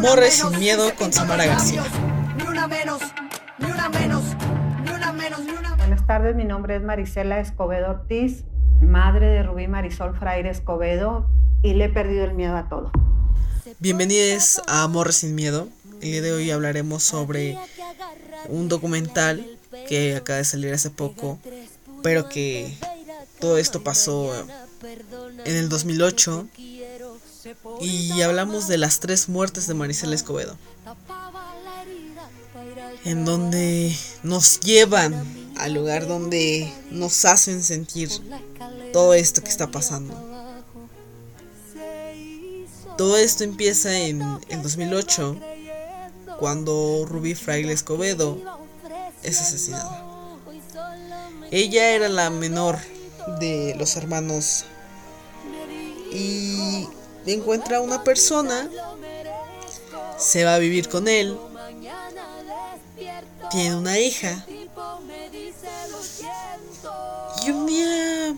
Morre sin miedo con Samara García. Buenas tardes, mi nombre es Marisela Escobedo Ortiz, madre de Rubí Marisol Fraire Escobedo, y le he perdido el miedo a todo. Bienvenidos a Morre sin miedo. El día de hoy hablaremos sobre un documental que acaba de salir hace poco, pero que todo esto pasó en el 2008 y hablamos de las tres muertes de Maricela Escobedo, en donde nos llevan al lugar donde nos hacen sentir todo esto que está pasando. Todo esto empieza en el 2008, cuando Rubí Fraile Escobedo es asesinada. Ella era la menor de los hermanos y encuentra a una persona, se va a vivir con él, tiene una hija y un día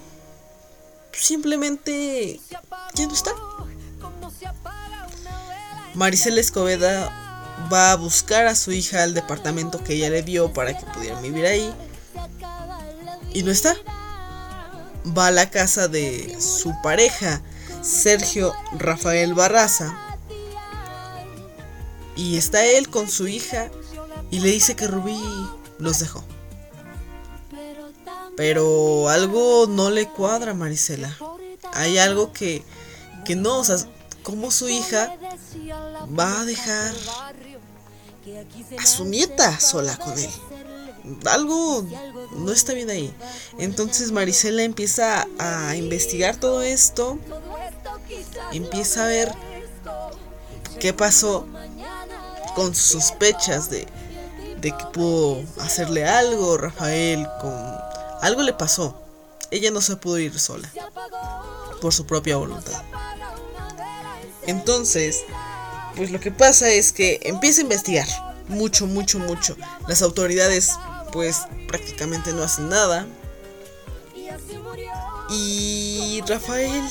simplemente ya no está. Maricela Escobeda va a buscar a su hija al departamento que ella le dio para que pudiera vivir ahí y no está. Va a la casa de su pareja, Sergio Rafael Barraza, y está él con su hija y le dice que Rubí los dejó. Pero algo no le cuadra a Marisela. Hay algo que, que no, o sea, como su hija va a dejar a su nieta sola con él. Algo no está bien ahí. Entonces Marisela empieza a investigar todo esto. Empieza a ver qué pasó con sus sospechas de, que pudo hacerle algo Rafael con algo le pasó. Ella no se pudo ir sola por su propia voluntad. Entonces, pues lo que pasa es que empieza a investigar mucho, mucho, mucho. Las autoridades pues prácticamente no hacen nada. Y Rafael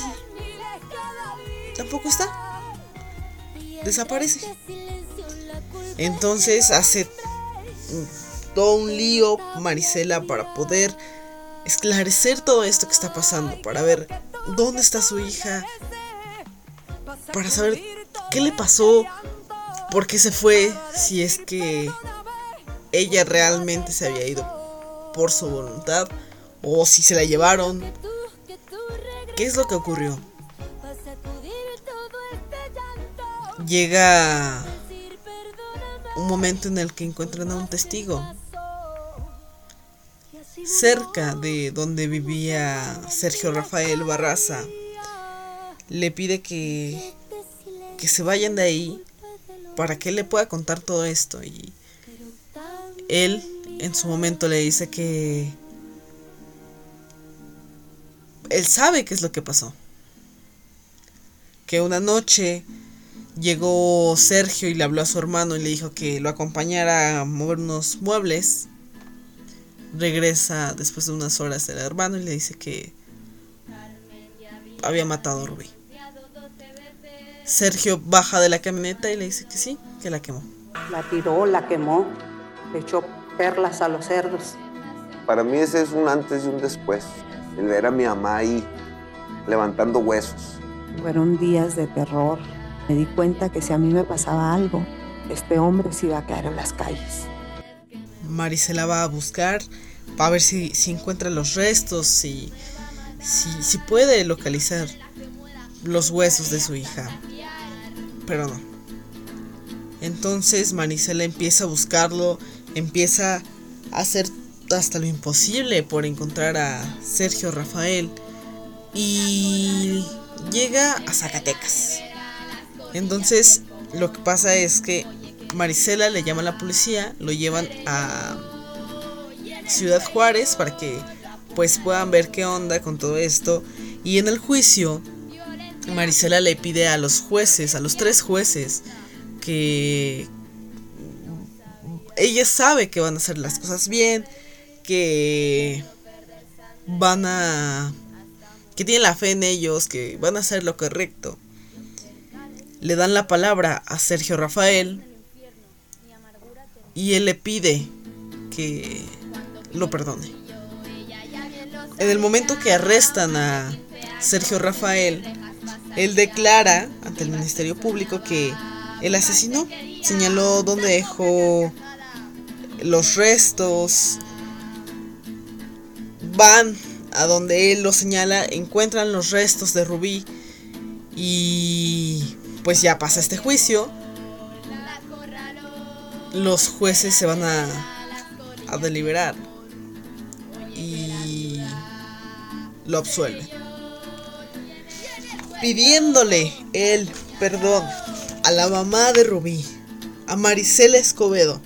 tampoco está. Desaparece. Entonces hace todo un lío Marisela para poder esclarecer todo esto que está pasando, para ver dónde está su hija, para saber qué le pasó, por qué se fue, si es que ella realmente se había ido por su voluntad o si se la llevaron. ¿Qué es lo que ocurrió? Llega un momento en el que encuentran a un testigo cerca de donde vivía Sergio Rafael Barraza. Le pide que que se vayan de ahí para que él le pueda contar todo esto y él en su momento le dice que él sabe qué es lo que pasó. Que una noche llegó Sergio y le habló a su hermano y le dijo que lo acompañara a mover unos muebles. Regresa después de unas horas el hermano y le dice que había matado a Rubí. Sergio baja de la camioneta y le dice que sí, que la quemó. La tiró, la quemó, le echó perlas a los cerdos. Para mí ese es un antes y un después. El ver a mi mamá ahí levantando huesos. Fueron días de terror. Me di cuenta que si a mí me pasaba algo, este hombre se iba a caer en las calles. Marisela va a buscar para ver si, si encuentra los restos, si, si, si puede localizar los huesos de su hija. Pero no. Entonces Marisela empieza a buscarlo, empieza a hacer hasta lo imposible por encontrar a Sergio Rafael y llega a Zacatecas. Entonces lo que pasa es que Marisela le llama a la policía, lo llevan a Ciudad Juárez para que pues puedan ver qué onda con todo esto y en el juicio Marisela le pide a los jueces, a los tres jueces que ella sabe que van a hacer las cosas bien, que van a que tienen la fe en ellos, que van a hacer lo correcto. Le dan la palabra a Sergio Rafael y él le pide que lo perdone. En el momento que arrestan a Sergio Rafael, él declara ante el Ministerio Público que el asesino señaló dónde dejó los restos. Van a donde él lo señala, encuentran los restos de Rubí y pues ya pasa este juicio. Los jueces se van a, a deliberar y lo absuelven. Pidiéndole el perdón a la mamá de Rubí, a Marisela Escobedo,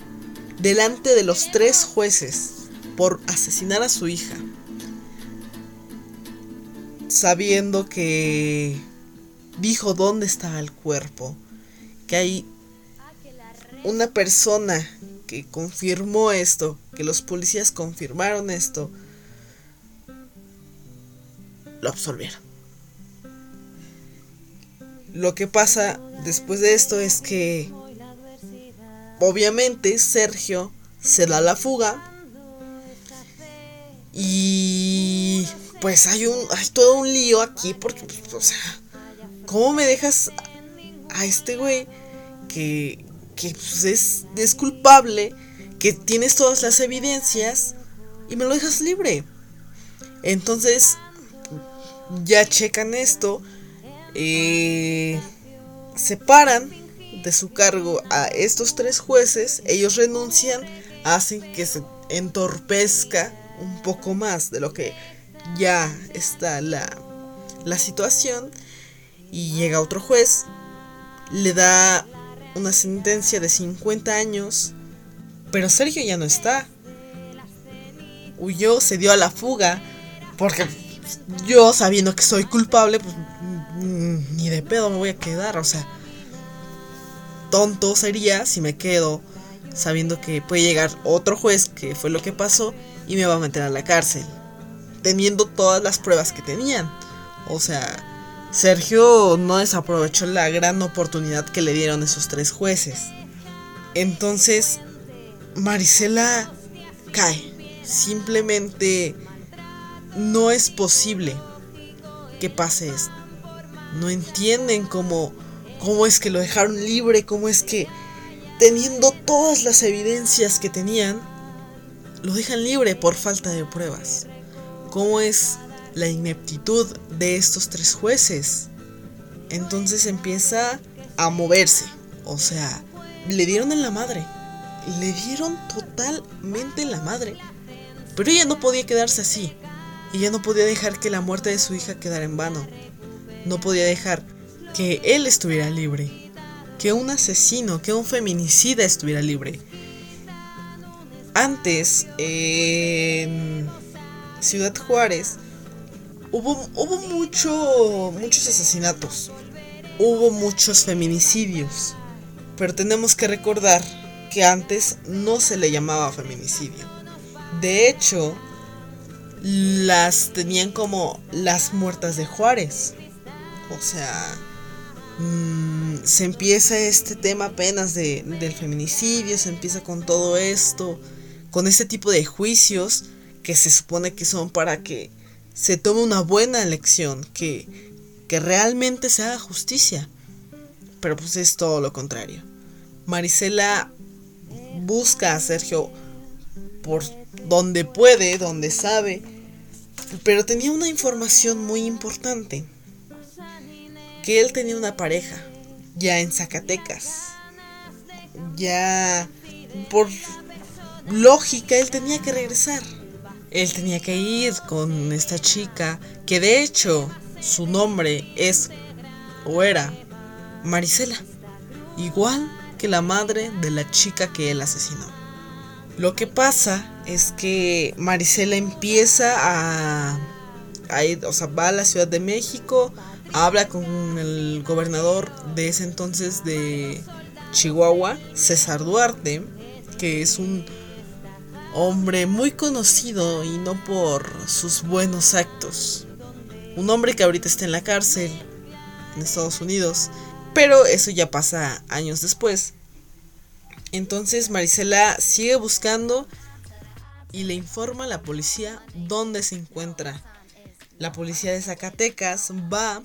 delante de los tres jueces por asesinar a su hija, sabiendo que dijo dónde estaba el cuerpo, que hay una persona que confirmó esto, que los policías confirmaron esto, lo absolvieron. Lo que pasa después de esto es que obviamente Sergio se da la fuga y pues hay un hay todo un lío aquí porque o sea, ¿cómo me dejas a este güey que que pues, es, es culpable, que tienes todas las evidencias y me lo dejas libre? Entonces ya checan esto eh, separan de su cargo a estos tres jueces, ellos renuncian, hacen que se entorpezca un poco más de lo que ya está la, la situación y llega otro juez, le da una sentencia de 50 años, pero Sergio ya no está. Huyó, se dio a la fuga, porque yo sabiendo que soy culpable, pues Mm, ni de pedo me voy a quedar, o sea, tonto sería si me quedo sabiendo que puede llegar otro juez, que fue lo que pasó, y me va a meter a la cárcel, teniendo todas las pruebas que tenían. O sea, Sergio no desaprovechó la gran oportunidad que le dieron esos tres jueces. Entonces, Marisela cae. Simplemente no es posible que pase esto no entienden cómo, cómo es que lo dejaron libre, cómo es que teniendo todas las evidencias que tenían, lo dejan libre por falta de pruebas. ¿Cómo es la ineptitud de estos tres jueces? Entonces empieza a moverse. O sea, le dieron en la madre. Le dieron totalmente en la madre. Pero ella no podía quedarse así. Ella no podía dejar que la muerte de su hija quedara en vano no podía dejar que él estuviera libre, que un asesino, que un feminicida estuviera libre. Antes, en Ciudad Juárez, hubo, mucho, muchos asesinatos, hubo muchos feminicidios, pero tenemos que recordar que antes no se le llamaba feminicidio. De hecho, las tenían como las muertas de Juárez. O sea, mm, se empieza este tema apenas de, del feminicidio, se empieza con todo esto, con este tipo de juicios que se supone que son para que se tome una buena elección, que, que realmente se haga justicia. Pero pues es todo lo contrario. Marisela busca a Sergio por donde puede, donde sabe, pero tenía una información muy importante que él tenía una pareja ya en Zacatecas. Ya por lógica él tenía que regresar. Él tenía que ir con esta chica que de hecho su nombre es o era Marisela, igual que la madre de la chica que él asesinó. Lo que pasa es que Marisela empieza a, a ir, o sea, va a la Ciudad de México, habla con el gobernador de ese entonces de Chihuahua, César Duarte, que es un hombre muy conocido y no por sus buenos actos. Un hombre que ahorita está en la cárcel en Estados Unidos Pero eso ya pasa años después. Entonces Marisela sigue buscando y le informa a la policía dónde se encuentra. La policía de Zacatecas va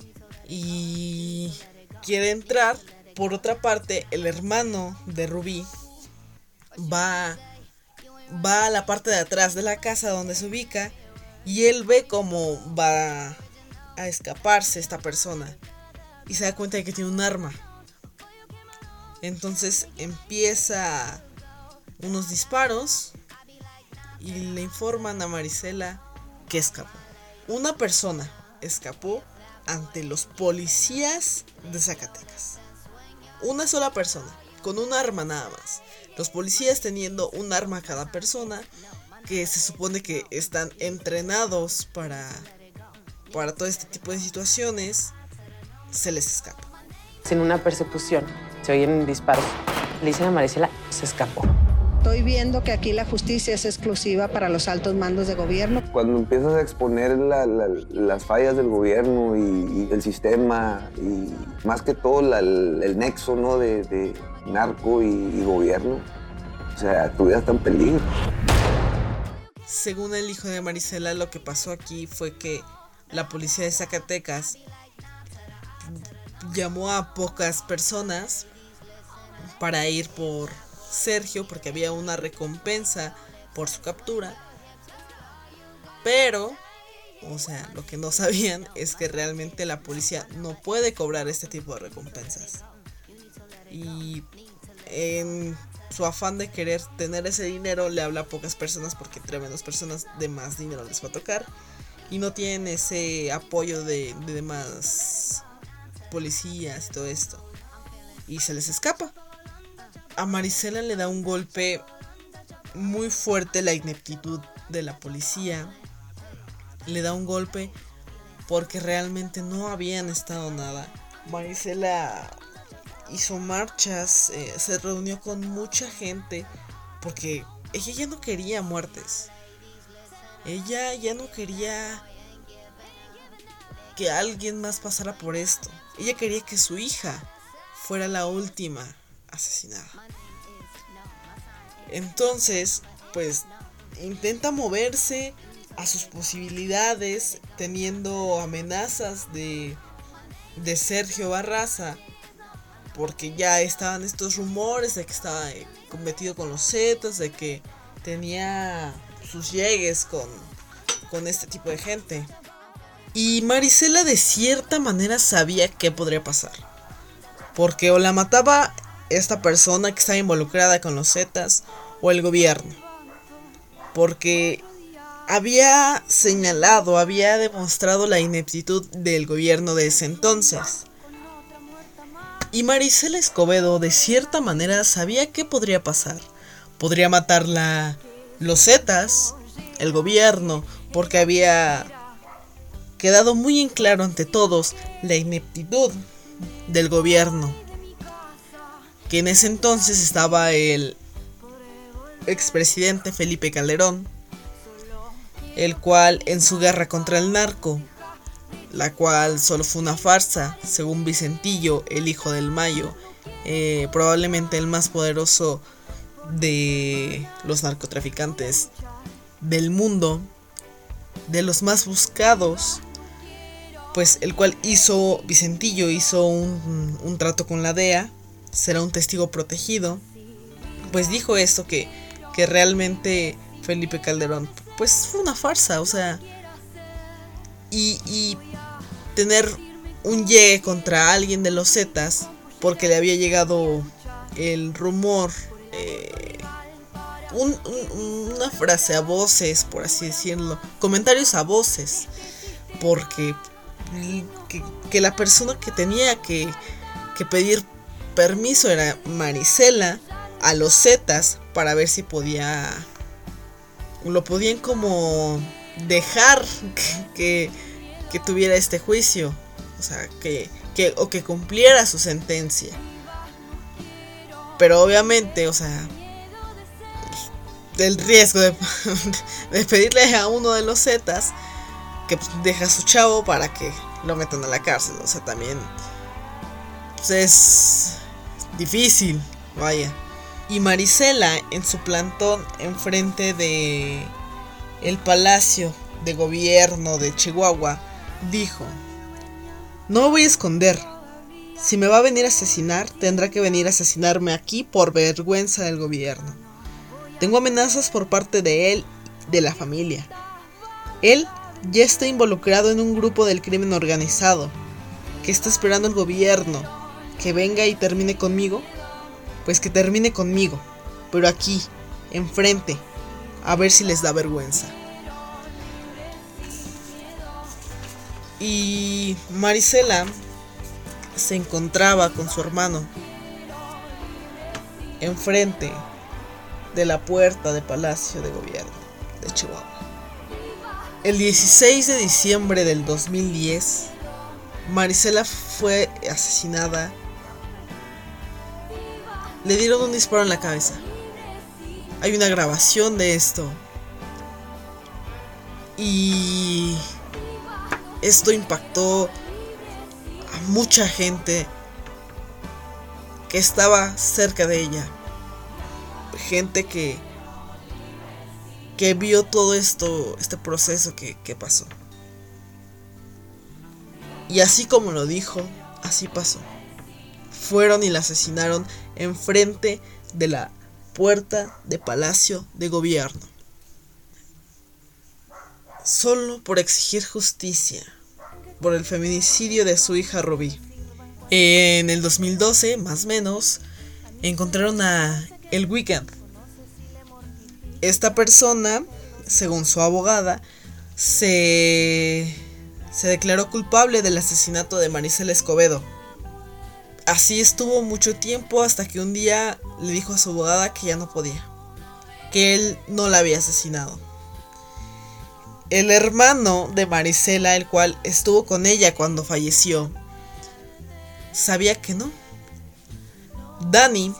y quiere entrar. Por otra parte, el hermano de Rubí va, va a la parte de atrás de la casa donde se ubica y él ve cómo va a escaparse esta persona y se da cuenta de que tiene un arma. Entonces empieza unos disparos y le informan a Marisela que escapó. Una persona escapó ante los policías de Zacatecas. Una sola persona, con un arma nada más. Los policías teniendo un arma cada persona que se supone que están entrenados para para todo este tipo de situaciones se les escapa. Sin una persecución, se oyen disparos. Le dicen a Marisela, se escapó. Estoy viendo que aquí la justicia es exclusiva para los altos mandos de gobierno. Cuando empiezas a exponer las fallas del gobierno y, el sistema y más que todo el, nexo ¿no? de, narco y, gobierno, o sea, tu vida está en peligro. Según el hijo de Marisela, lo que pasó aquí fue que la policía de Zacatecas llamó a pocas personas para ir por Sergio porque había una recompensa por su captura. Pero, o sea, lo que no sabían es que realmente la policía no puede cobrar este tipo de recompensas. Y en su afán de querer tener ese dinero le habla a pocas personas porque entre menos personas de más dinero les va a tocar y no tienen ese apoyo de, demás policías y todo esto. Y se les escapa. A Marisela le da un golpe muy fuerte la ineptitud de la policía. Le da un golpe porque realmente no habían estado nada. Marisela hizo marchas, se reunió con mucha gente porque ella ya no quería muertes. Ella ya no quería que alguien más pasara por esto. Ella quería que su hija fuera la última asesinada. Entonces, pues intenta moverse a sus posibilidades teniendo amenazas de, de Sergio Barraza porque ya estaban estos rumores de que estaba eh, cometido con los Zetas, de que tenía sus llegues con, con este tipo de gente. Y Marisela de cierta manera sabía qué podría pasar. Porque o la mataba esta persona que estaba involucrada con los Zetas o el gobierno. Porque había señalado, había demostrado la ineptitud del gobierno de ese entonces. Y Marisela Escobedo de cierta manera sabía qué podría pasar. Podría matarla los Zetas, el gobierno, porque había quedado muy en claro ante todos la ineptitud del gobierno. Que en ese entonces estaba el expresidente Felipe Calderón, el cual en su guerra contra el narco, la cual solo fue una farsa, según Vicentillo, el hijo del Mayo, eh, probablemente el más poderoso de los narcotraficantes del mundo, de los más buscados, pues el cual hizo, Vicentillo hizo un, trato con la DEA, será un testigo protegido, pues dijo esto que, que realmente Felipe Calderón, pues fue una farsa, o sea, y, y tener un llegue contra alguien de los Zetas, porque le había llegado el rumor eh, una frase a voces, por así decirlo, comentarios a voces, porque que, la persona que tenía que, que, pedir permiso era Marisela a los Zetas para ver si podía, lo podían como dejar que, que, tuviera este juicio, o sea, que, que, o que cumpliera su sentencia. Pero obviamente, o sea, del riesgo de, pedirle a uno de los Zetas que deja a su chavo para que lo metan a la cárcel. O sea, también, pues es difícil, vaya. Y Marisela en su plantón enfrente de el Palacio de Gobierno de Chihuahua dijo, no voy a esconder. Si me va a venir a asesinar, tendrá que venir a asesinarme aquí por vergüenza del gobierno. Tengo amenazas por parte de él, de la familia. Él ya está involucrado en un grupo del crimen organizado, que está esperando el gobierno que venga y termine conmigo. Pues que termine conmigo, pero aquí, enfrente, a ver si les da vergüenza. Y Marisela se encontraba con su hermano enfrente de la puerta de Palacio de Gobierno de Chihuahua. El 16 de diciembre del 2010, Marisela fue asesinada. Le dieron un disparo en la cabeza. Hay una grabación de esto. Y esto impactó a mucha gente que estaba cerca de ella gente que que vio todo esto, este proceso que, que pasó. Y así como lo dijo, así pasó. Fueron y la asesinaron enfrente de la puerta de Palacio de Gobierno. Solo por exigir justicia por el feminicidio de su hija Rubí. En el 2012, más o menos, encontraron a El Weekend esta persona, según su abogada, se, se declaró culpable del asesinato de Maricela Escobedo. Así estuvo mucho tiempo hasta que un día le dijo a su abogada que ya no podía, que él no la había asesinado. El hermano de Marisela, el cual estuvo con ella cuando falleció, sabía que no. Dani,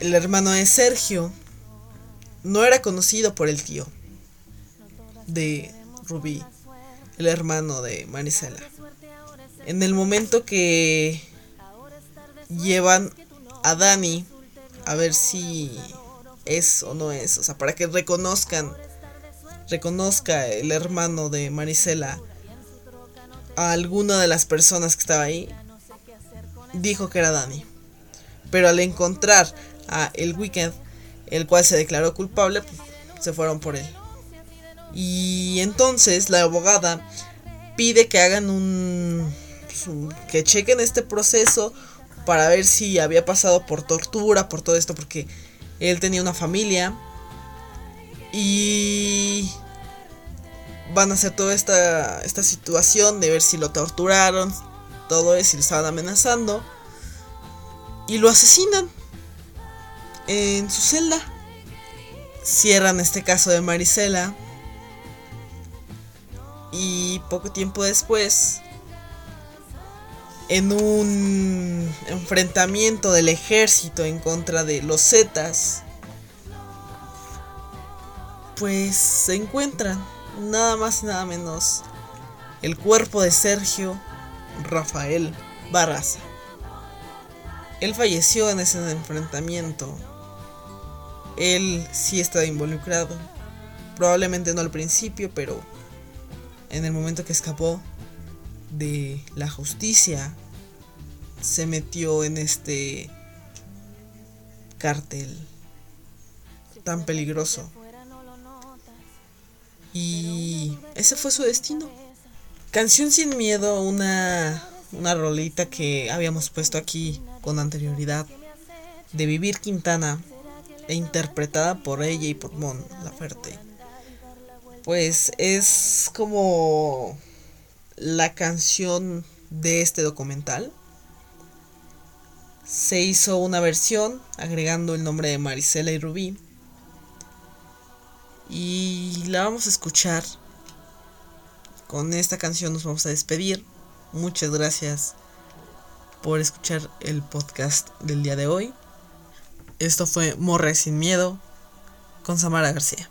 el hermano de Sergio, no era conocido por el tío de Rubí, el hermano de Marisela. En el momento que llevan a Dani a ver si es o no es, o sea, para que reconozcan, reconozca el hermano de Marisela a alguna de las personas que estaba ahí, dijo que era Dani. Pero al encontrar a El Weekend, el cual se declaró culpable, pues, se fueron por él. Y entonces la abogada pide que hagan pues, un, que chequen este proceso para ver si había pasado por tortura, por todo esto, porque él tenía una familia y van a hacer toda esta, esta situación de ver si lo torturaron, todo eso, si lo estaban amenazando y lo asesinan en su celda. Cierran este caso de Marisela. Y poco tiempo después, en un enfrentamiento del ejército en contra de los Zetas, pues se encuentran nada más y nada menos el cuerpo de Sergio Rafael Barraza. Él falleció en ese enfrentamiento él sí estaba involucrado. Probablemente no al principio, pero en el momento que escapó de la justicia, se metió en este cártel tan peligroso. Y ese fue su destino. Canción sin miedo, una, una rolita que habíamos puesto aquí con anterioridad de Vivir Quintana e interpretada por ella y por Mon Laferte. Pues es como la canción de este documental. Se hizo una versión agregando el nombre de Marisela y Rubí. Y la vamos a escuchar. Con esta canción nos vamos a despedir. Muchas gracias por escuchar el podcast del día de hoy. Esto fue Morre sin miedo con Samara García.